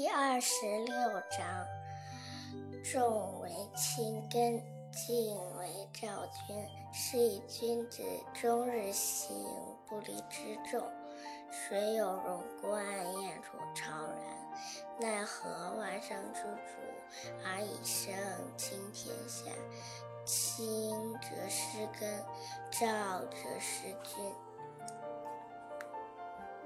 第二十六章：重为轻根，静为躁君。是以君子终日行不离之重。水有荣观，燕处超然。奈何万圣之主，而以身轻天下？轻则失根，躁则失君。